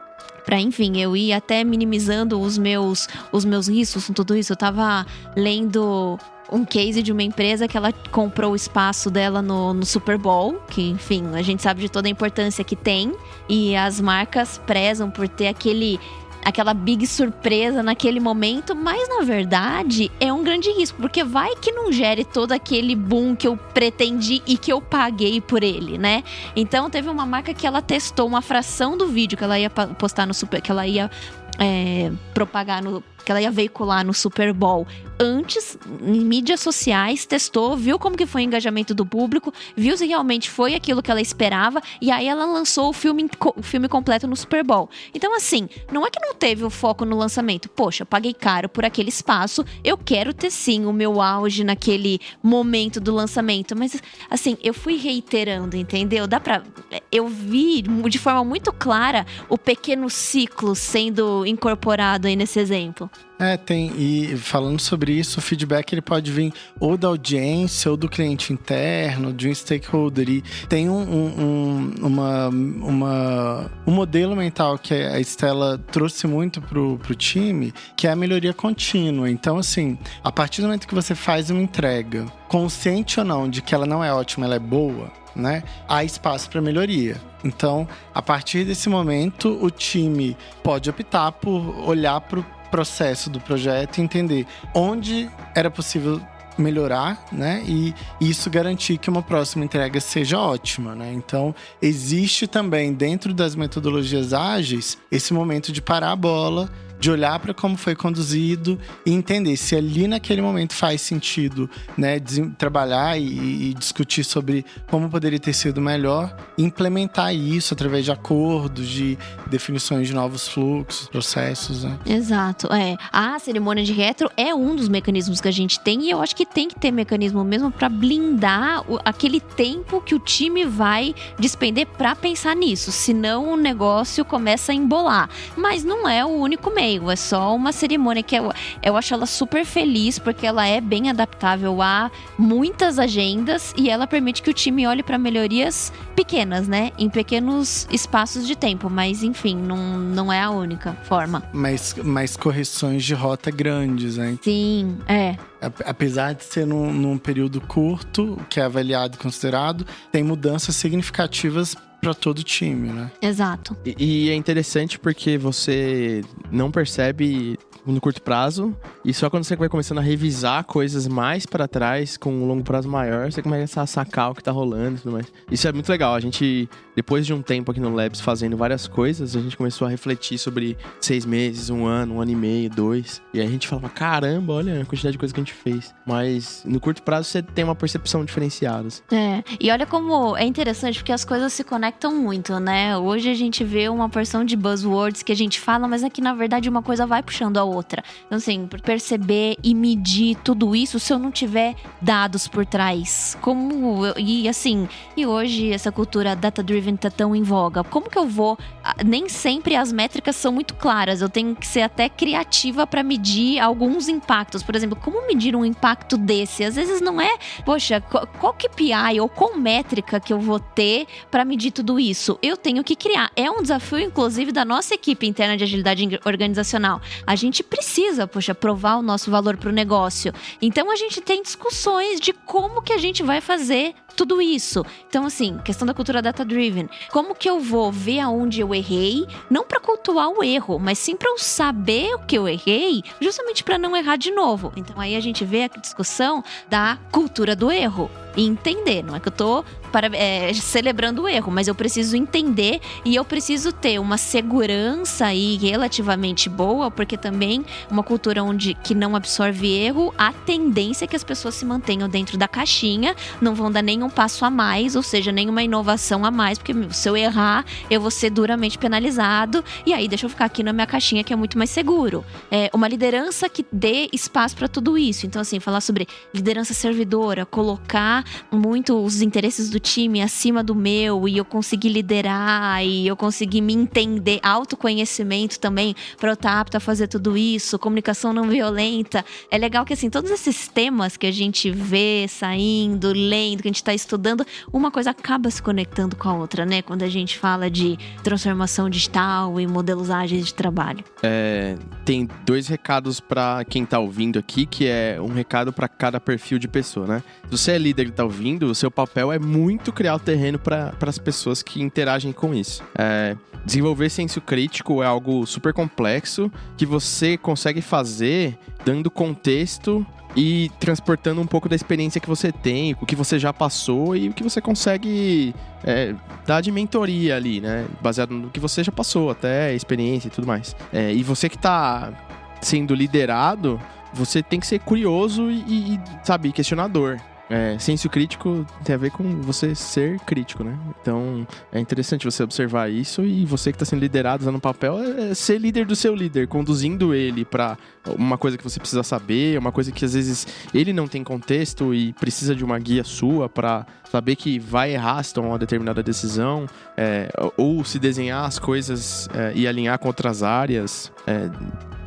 Speaker 2: para enfim, eu ir até minimizando os meus os meus riscos com tudo isso. Eu tava lendo um case de uma empresa que ela comprou o espaço dela no, no, Super Bowl, que, enfim, a gente sabe de toda a importância que tem, e as marcas prezam por ter aquele aquela big surpresa naquele momento, mas na verdade é um grande risco, porque vai que não gere todo aquele boom que eu pretendi e que eu paguei por ele, né? Então teve uma marca que ela testou uma fração do vídeo que ela ia postar no super, que ela ia é, propagar no que ela ia veicular no Super Bowl antes, em mídias sociais, testou, viu como que foi o engajamento do público, viu se realmente foi aquilo que ela esperava, e aí ela lançou o filme, o filme completo no Super Bowl. Então, assim, não é que não teve o foco no lançamento. Poxa, paguei caro por aquele espaço, eu quero ter sim o meu auge naquele momento do lançamento. Mas, assim, eu fui reiterando, entendeu? Dá pra. Eu vi de forma muito clara o pequeno ciclo sendo incorporado aí nesse exemplo.
Speaker 3: É, tem. E falando sobre isso, o feedback ele pode vir ou da audiência, ou do cliente interno, de um stakeholder. E tem um, um, uma, uma, um modelo mental que a Estela trouxe muito pro, pro time, que é a melhoria contínua. Então, assim, a partir do momento que você faz uma entrega, consciente ou não de que ela não é ótima, ela é boa, né? Há espaço para melhoria. Então, a partir desse momento, o time pode optar por olhar para o processo do projeto e entender onde era possível melhorar, né? E isso garantir que uma próxima entrega seja ótima, né? Então, existe também dentro das metodologias ágeis esse momento de parar a bola de olhar para como foi conduzido e entender se ali naquele momento faz sentido, né, trabalhar e, e, discutir sobre como poderia ter sido melhor, implementar isso através de acordos, de definições de novos fluxos, processos. Né?
Speaker 2: Exato, é. A cerimônia de retro é um dos mecanismos que a gente tem e eu acho que tem que ter mecanismo mesmo para blindar o, aquele tempo que o time vai despender para pensar nisso, senão o negócio começa a embolar. Mas não é o único meio é só uma cerimônia que eu, eu acho ela super feliz porque ela é bem adaptável a muitas agendas e ela permite que o time olhe para melhorias pequenas, né? Em pequenos espaços de tempo, mas enfim, não, não é a única forma.
Speaker 3: Mas, mas correções de rota grandes, né?
Speaker 2: Sim, é.
Speaker 3: Apesar de ser num, num período curto, que é avaliado e considerado, tem mudanças significativas para todo o time, né?
Speaker 2: Exato.
Speaker 1: E, e, é interessante porque você não percebe no curto prazo e só quando você vai começando a revisar coisas mais para trás com um longo prazo maior, você começa a sacar o que tá rolando e tudo mais. Isso é muito legal. A gente, depois de um tempo aqui no Labs fazendo várias coisas, a gente começou a refletir sobre seis meses, um ano, um ano e meio, dois. E aí a gente falava, caramba, olha a quantidade de coisa que a gente fez. Mas no curto prazo você tem uma percepção diferenciada. Assim.
Speaker 2: É, e olha como é interessante porque as coisas se conectam muito, né? Hoje a gente vê uma porção de buzzwords que a gente fala, mas é que na verdade uma coisa vai puxando a outra. Então, assim, perceber e medir tudo isso se eu não tiver dados por trás. Como. E assim, e hoje essa cultura data-driven tá tão em voga. Como que eu vou. Nem sempre as métricas são muito claras. Eu tenho que ser até criativa para medir alguns impactos. Por exemplo, como medir um impacto desse? Às vezes não é, poxa, qual KPI ou qual métrica que eu vou ter para medir tudo isso? Eu tenho que criar. É um desafio, inclusive, da nossa equipe interna de agilidade organizacional. A gente precisa, poxa, provar o nosso valor para o negócio. Então a gente tem discussões de como que a gente vai fazer tudo isso. Então, assim, questão da cultura data-driven. Como que eu vou ver aonde eu errei, não para cultuar o erro, mas sim para eu saber o que eu errei, justamente para não errar de novo. Então, aí a gente vê a discussão da cultura do erro e entender. Não é que eu tô para, é, celebrando o erro, mas eu preciso entender e eu preciso ter uma segurança aí relativamente boa, porque também uma cultura onde que não absorve erro, a tendência é que as pessoas se mantenham dentro da caixinha, não vão dar nenhum passo a mais, ou seja, nenhuma inovação a mais, porque se eu errar, eu vou ser duramente penalizado, e aí deixa eu ficar aqui na minha caixinha que é muito mais seguro. É uma liderança que dê espaço para tudo isso. Então, assim, falar sobre liderança servidora, colocar muito os interesses do time acima do meu e eu conseguir liderar e eu conseguir me entender, autoconhecimento também para eu estar apto a fazer tudo isso, comunicação não violenta. É legal que assim, todos esses temas que a gente vê saindo, lendo, que a gente está estudando, uma coisa acaba se conectando com a outra, né? Quando a gente fala de transformação digital e modelos ágeis de trabalho.
Speaker 1: É, tem dois recados para quem está ouvindo aqui, que é um recado para cada perfil de pessoa, né? Se você é líder está ouvindo, o seu papel é muito criar o terreno para as pessoas que interagem com isso. É, desenvolver senso crítico é algo super complexo que você consegue fazer dando contexto e transportando um pouco da experiência que você tem, o que você já passou e o que você consegue é, dar de mentoria ali, né? Baseado no que você já passou, até experiência e tudo mais. É, e você que está sendo liderado, você tem que ser curioso e, e sabe, questionador. É, senso crítico tem a ver com você ser crítico, né? Então é interessante você observar isso e você que está sendo liderado usando papel é ser líder do seu líder, conduzindo ele para uma coisa que você precisa saber, uma coisa que às vezes ele não tem contexto e precisa de uma guia sua para saber que vai errar se tomar uma determinada decisão, é, ou se desenhar as coisas é, e alinhar com outras áreas. É,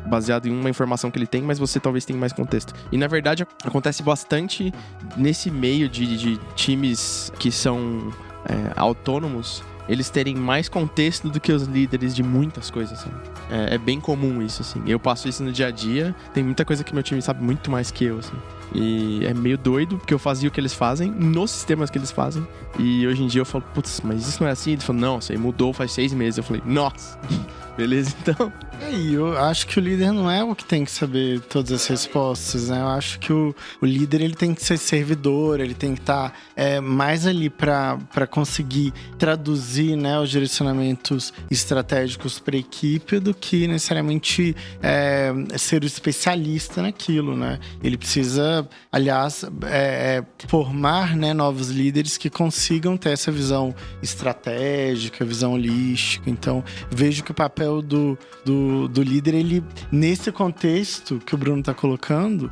Speaker 1: baseado em uma informação que ele tem, mas você talvez tenha mais contexto. E na verdade acontece bastante nesse meio de, de times que são é, autônomos eles terem mais contexto do que os líderes de muitas coisas, assim. É, é, bem comum isso, assim. Eu passo isso no dia a dia, tem muita coisa que meu time sabe muito mais que eu, assim. E é meio doido, porque eu fazia o que eles fazem, nos sistemas que eles fazem. E hoje em dia eu falo, putz, mas isso não é assim? Ele falou, não, isso aí mudou faz seis meses. Eu falei, nossa, [LAUGHS] beleza então.
Speaker 3: E eu acho que o líder não é o que tem que saber todas as respostas, né? Eu acho que o, o líder ele tem que ser servidor, ele tem que estar tá, é, mais ali para conseguir traduzir né, os direcionamentos estratégicos para a equipe do que necessariamente é, ser o especialista naquilo, né? Ele precisa, aliás, é, é, formar né, novos líderes que consigam ter essa visão estratégica, visão holística. Então, vejo que o papel do, do do, líder, ele, nesse contexto que o Bruno está colocando,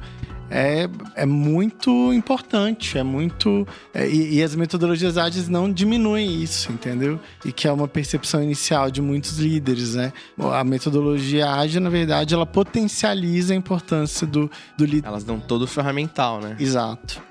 Speaker 3: é, é muito importante, é muito. É, e, e, as metodologias ágeis não diminuem isso, entendeu? E que é uma percepção inicial de muitos líderes, né? A metodologia ágil, na verdade, ela potencializa a importância do, do líder.
Speaker 1: Elas dão todo o ferramental, né?
Speaker 3: Exato.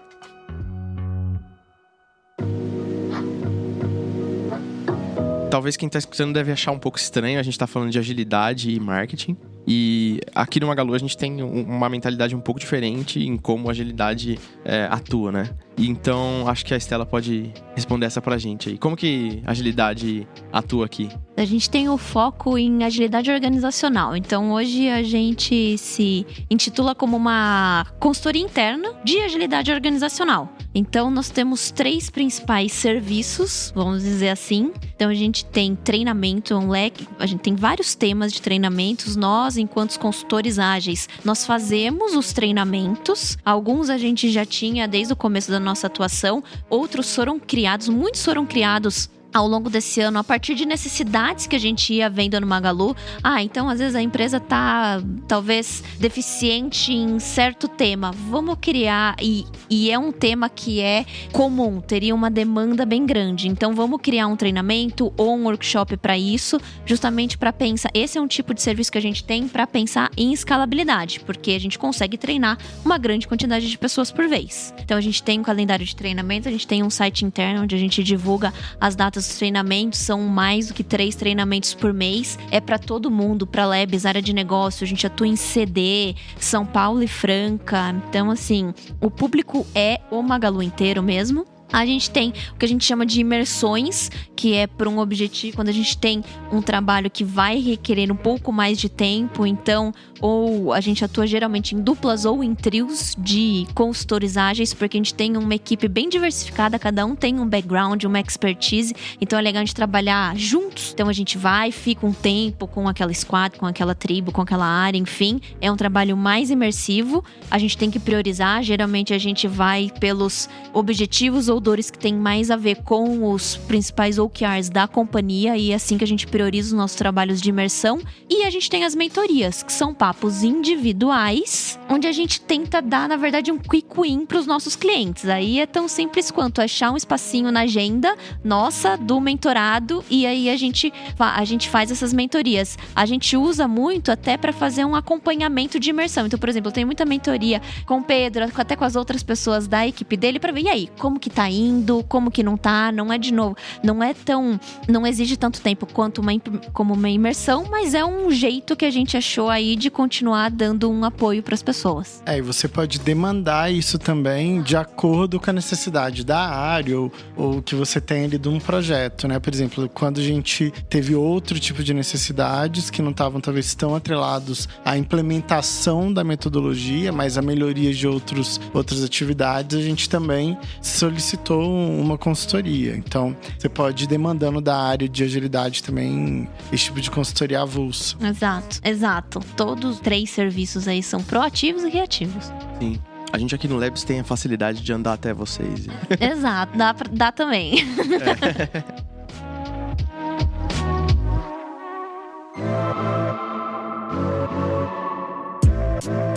Speaker 1: Talvez quem está escutando deve achar um pouco estranho, a gente está falando de agilidade e marketing. E aqui no Magalu a gente tem uma mentalidade um pouco diferente em como a agilidade é, atua, né? Então acho que a Estela pode responder essa pra gente aí. Como que a agilidade atua aqui?
Speaker 2: A gente tem o foco em agilidade organizacional. Então hoje a gente se intitula como uma consultoria interna de agilidade organizacional. Então nós temos três principais serviços, vamos dizer assim. Então a gente tem treinamento, um leque, a gente tem vários temas de treinamentos. Nós, enquanto consultores ágeis, nós fazemos os treinamentos. Alguns a gente já tinha desde o começo da nossa atuação, outros foram criados, muitos foram criados ao longo desse ano, a partir de necessidades que a gente ia vendo no Magalu. Ah, então às vezes a empresa tá talvez deficiente em certo tema. Vamos criar e, e é um tema que é comum, teria uma demanda bem grande. Então vamos criar um treinamento ou um workshop para isso, justamente para pensar. Esse é um tipo de serviço que a gente tem para pensar em escalabilidade, porque a gente consegue treinar uma grande quantidade de pessoas por vez. Então a gente tem um calendário de treinamento, a gente tem um site interno onde a gente divulga as datas os treinamentos são mais do que três treinamentos por mês. É para todo mundo, para Labs, área de negócio. A gente atua em CD, São Paulo e Franca. Então, assim, o público é o Magalu inteiro mesmo. A gente tem o que a gente chama de imersões, que é para um objetivo, quando a gente tem um trabalho que vai requerer um pouco mais de tempo, então, ou a gente atua geralmente em duplas ou em trios de consultores ágeis, porque a gente tem uma equipe bem diversificada, cada um tem um background, uma expertise, então é legal a gente trabalhar juntos. Então a gente vai, fica um tempo com aquela squad, com aquela tribo, com aquela área, enfim, é um trabalho mais imersivo. A gente tem que priorizar, geralmente a gente vai pelos objetivos ou dores que têm mais a ver com os principais OKRs da companhia e é assim que a gente prioriza os nossos trabalhos de imersão. E a gente tem as mentorias, que são papos individuais, onde a gente tenta dar, na verdade, um quick win para os nossos clientes. Aí é tão simples quanto achar um espacinho na agenda nossa do mentorado e aí a gente a gente faz essas mentorias. A gente usa muito até para fazer um acompanhamento de imersão. Então, por exemplo, eu tenho muita mentoria com o Pedro, até com as outras pessoas da equipe dele para ver e aí, como que tá indo, como que não tá, não é de novo, não é tão, não exige tanto tempo quanto uma como uma imersão, mas é um jeito que a gente achou aí de continuar dando um apoio para as pessoas.
Speaker 3: É, e você pode demandar isso também de acordo com a necessidade da área ou, ou que você tem ali de um projeto, né? Por exemplo, quando a gente teve outro tipo de necessidades que não estavam talvez tão atrelados à implementação da metodologia, mas a melhoria de outros, outras atividades, a gente também solicitou citou uma consultoria. Então, você pode ir demandando da área de agilidade também esse tipo de consultoria avulso.
Speaker 2: Exato, exato. Todos os três serviços aí são proativos e reativos.
Speaker 1: Sim. A gente aqui no Labs tem a facilidade de andar até vocês.
Speaker 2: Exato, dá, pra, dá também. É. [LAUGHS] [LAUGHS]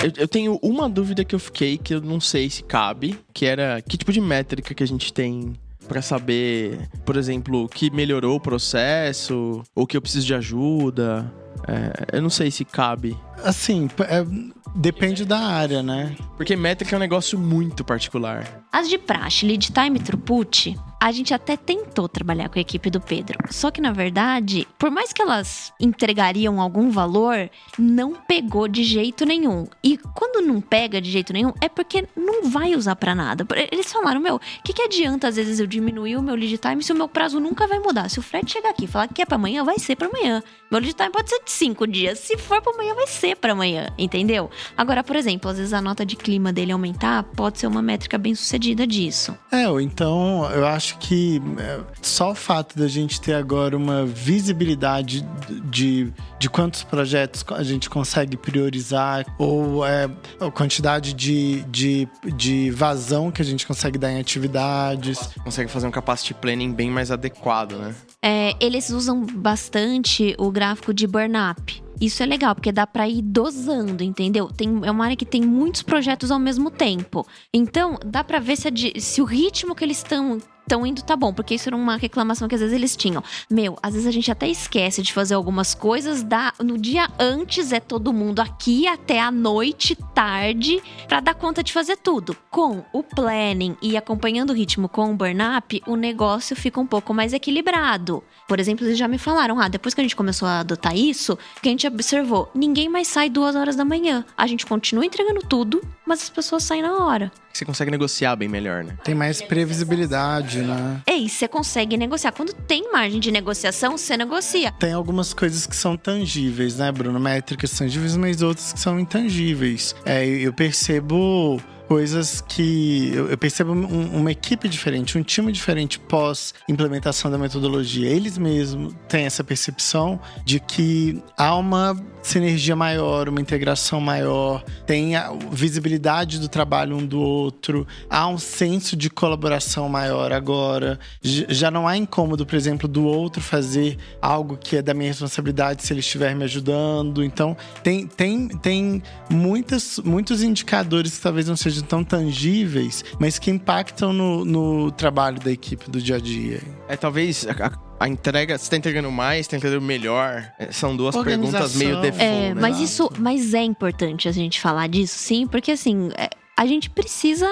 Speaker 1: Eu, eu, tenho uma dúvida que eu fiquei que eu não sei se cabe, que era que tipo de métrica que a gente tem para saber, por exemplo, que melhorou o processo ou que eu preciso de ajuda. É, eu não sei se cabe.
Speaker 3: Assim, é, depende da área, né?
Speaker 1: Porque métrica é um negócio muito particular.
Speaker 2: As de praxe, lead time throughput, a gente até tentou trabalhar com a equipe do Pedro. Só que, na verdade, por mais que elas entregariam algum valor, não pegou de jeito nenhum. E quando não pega de jeito nenhum, é porque não vai usar para nada. Eles falaram, meu, o que, que adianta às vezes eu diminuir o meu lead time se o meu prazo nunca vai mudar? Se o Fred chegar aqui e falar que é pra amanhã, vai ser para amanhã. Meu lead time pode ser de cinco dias. Se for para amanhã, vai ser para amanhã, entendeu? Agora, por exemplo, às vezes a nota de clima dele aumentar pode ser uma métrica bem sucedida disso.
Speaker 3: É, ou então eu acho acho que é, só o fato da gente ter agora uma visibilidade de, de quantos projetos a gente consegue priorizar, ou é, a quantidade de, de, de vazão que a gente consegue dar em atividades.
Speaker 1: Consegue fazer um capacity planning bem mais adequado, né?
Speaker 2: É, eles usam bastante o gráfico de burn-up. Isso é legal, porque dá para ir dosando, entendeu? Tem, é uma área que tem muitos projetos ao mesmo tempo. Então, dá para ver se, a, se o ritmo que eles estão estão indo, tá bom, porque isso era uma reclamação que às vezes eles tinham. Meu, às vezes a gente até esquece de fazer algumas coisas, dá, no dia antes é todo mundo aqui até a noite, tarde, para dar conta de fazer tudo. Com o planning e acompanhando o ritmo com o burn-up, o negócio fica um pouco mais equilibrado. Por exemplo, eles já me falaram, ah, depois que a gente começou a adotar isso, que a gente observou, ninguém mais sai duas horas da manhã. A gente continua entregando tudo, mas as pessoas saem na hora.
Speaker 1: Você consegue negociar bem melhor, né?
Speaker 3: Tem mais previsibilidade, né?
Speaker 2: É, e você consegue negociar. Quando tem margem de negociação, você negocia.
Speaker 3: Tem algumas coisas que são tangíveis, né, Bruno? Métricas tangíveis, mas outras que são intangíveis. É, eu percebo coisas que eu, percebo um, uma equipe diferente, um time diferente pós implementação da metodologia. Eles mesmos têm essa percepção de que há uma sinergia maior, uma integração maior, tem a visibilidade do trabalho um do outro, há um senso de colaboração maior agora. Já não há incômodo, por exemplo, do outro fazer algo que é da minha responsabilidade se ele estiver me ajudando. Então, tem, tem, tem muitas, muitos indicadores que talvez não sejam tão tangíveis, mas que impactam no, no trabalho da equipe do dia a dia.
Speaker 1: É talvez a, a entrega, você tá entregando mais, tá entregando melhor? É, são duas perguntas meio default.
Speaker 2: É, mas isso, mas é importante a gente falar disso, sim, porque assim, é, a gente precisa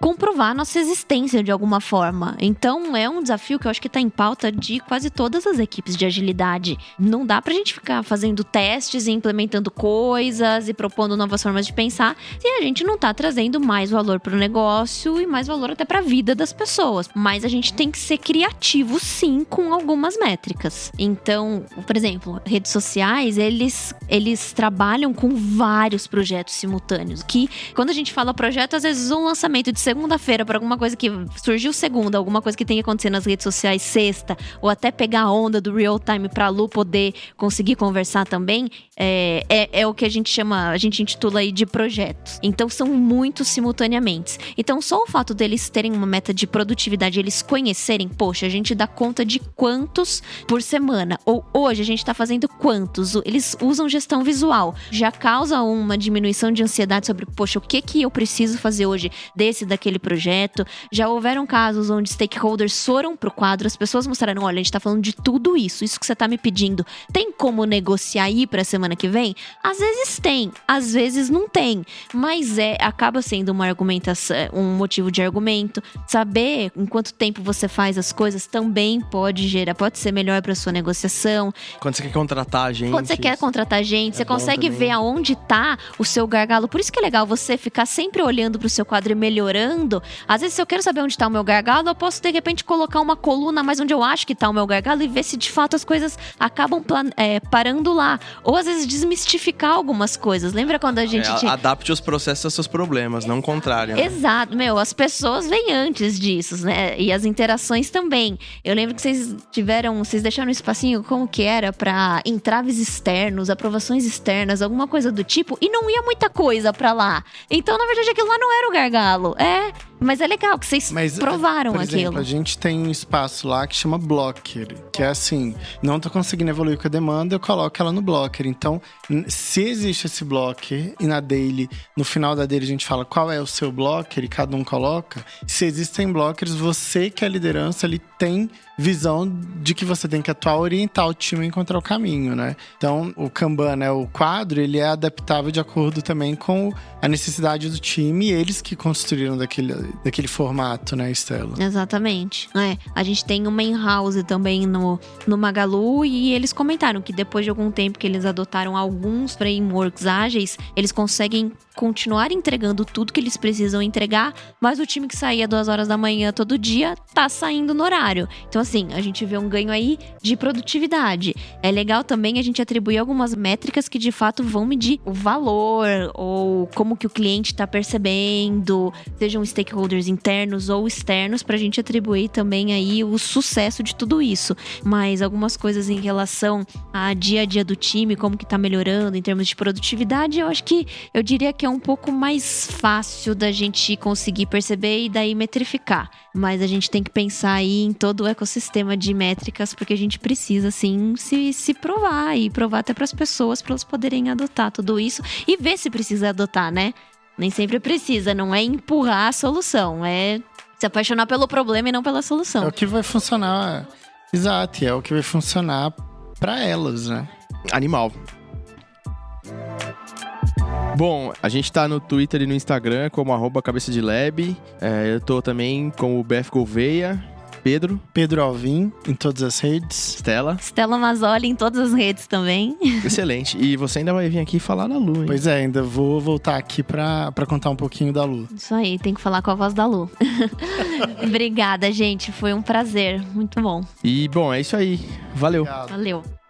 Speaker 2: comprovar nossa existência de alguma forma. Então é um desafio que eu acho que está em pauta de quase todas as equipes de agilidade. Não dá pra gente ficar fazendo testes e implementando coisas e propondo novas formas de pensar se a gente não tá trazendo mais valor para o negócio e mais valor até para a vida das pessoas. Mas a gente tem que ser criativo sim com algumas métricas. Então, por exemplo, redes sociais, eles eles trabalham com vários projetos simultâneos, que quando a gente fala projeto projeto, às vezes um lançamento de segunda-feira para alguma coisa que surgiu segunda, alguma coisa que tem que acontecer nas redes sociais sexta, ou até pegar a onda do real time para a Lu poder conseguir conversar também, é, é, é, o que a gente chama, a gente intitula aí de projetos. Então são muitos simultaneamente. Então só o fato deles terem uma meta de produtividade, eles conhecerem, poxa, a gente dá conta de quantos por semana, ou hoje a gente está fazendo quantos, eles usam gestão visual, já causa uma diminuição de ansiedade sobre, poxa, o que que eu preciso preciso fazer hoje desse, daquele projeto. Já houveram casos onde stakeholders foram pro quadro, as pessoas mostraram: olha, a gente tá falando de tudo isso, isso que você tá me pedindo. Tem como negociar aí pra semana que vem? Às vezes tem, às vezes não tem. Mas é, acaba sendo uma argumentação, um motivo de argumento. Saber em quanto tempo você faz as coisas também pode gerar, pode ser melhor pra sua negociação.
Speaker 1: Quando você quer contratar a gente.
Speaker 2: Quando você quer contratar gente, é você consegue ver aonde tá o seu gargalo. Por isso que é legal você ficar sempre olhando para o seu quadro e melhorando, às vezes se eu quero saber onde está o meu gargalo, eu posso de repente colocar uma coluna mais onde eu acho que está o meu gargalo e ver se de fato as coisas acabam é, parando lá. Ou às vezes desmistificar algumas coisas. Lembra quando a gente. É.
Speaker 1: Adapte os processos aos seus problemas, não o contrário. Né?
Speaker 2: Exato, meu, as pessoas vêm antes disso, né? E as interações também. Eu lembro que vocês tiveram, vocês deixaram um espacinho como que era para entraves externos, aprovações externas, alguma coisa do tipo, e não ia muita coisa para lá. Então, na verdade, aquilo lá não era o gargalo. É, Mas é legal que vocês
Speaker 3: Mas,
Speaker 2: provaram
Speaker 3: por exemplo,
Speaker 2: aquilo.
Speaker 3: a gente tem um espaço lá que chama Blocker, que é assim, não tô conseguindo evoluir com a demanda, eu coloco ela no Blocker. Então, se existe esse Blocker e na daily, no final da daily a gente fala qual é o seu Blocker e cada um coloca, se existem blockers, você que é a liderança, ele tem visão de que você tem que atuar, orientar o time a encontrar o caminho, né? Então, o Kanban, né, o quadro, ele é adaptável de acordo também com a necessidade do time e eles que construíram daquele, daquele formato, né, Estela?
Speaker 2: Exatamente. É, a gente tem uma in-house também no, no Magalu e eles comentaram que depois de algum tempo que eles adotaram alguns frameworks ágeis, eles conseguem continuar entregando tudo que eles precisam entregar, mas o time que saía duas horas da manhã todo dia tá saindo no horário. Então, assim, a gente vê um ganho aí de produtividade. É legal também a gente atribuir algumas métricas que de fato vão medir o valor ou como que o cliente está percebendo, sejam stakeholders internos ou externos, para a gente atribuir também aí o sucesso de tudo isso. Mas algumas coisas em relação a dia a dia do time, como que tá melhorando em termos de produtividade, eu acho que eu diria que é um pouco mais fácil da gente conseguir perceber e daí metrificar. Mas a gente tem que pensar aí em todo o ecossistema de métricas, porque a gente precisa, assim, se, se provar e provar até para as pessoas, para elas poderem adotar tudo isso e ver se precisa adotar, né? Nem sempre precisa, não é empurrar a solução, é se apaixonar pelo problema e não pela
Speaker 3: É
Speaker 2: solução.
Speaker 3: o que vai funcionar. Exato, é o que vai funcionar pra elas, né?
Speaker 1: Animal. Bom, a gente tá no Twitter e no Instagram como arroba cabeça de lab. É, eu tô também com o BF Gouveia, Pedro,
Speaker 3: Pedro Alvim, em todas as redes.
Speaker 1: Stella.
Speaker 2: Stella Mazzoli em todas as redes também. [LAUGHS]
Speaker 1: Excelente. E você ainda vai vir aqui falar na Lu, hein?
Speaker 3: Pois é, ainda vou voltar aqui pra, pra contar um pouquinho da Lu.
Speaker 2: Isso aí, tem que falar com a voz da Lu. [LAUGHS] Obrigada, gente. Foi um prazer. Muito bom.
Speaker 1: E, bom, é isso aí. Valeu.
Speaker 3: Obrigado.
Speaker 2: Valeu.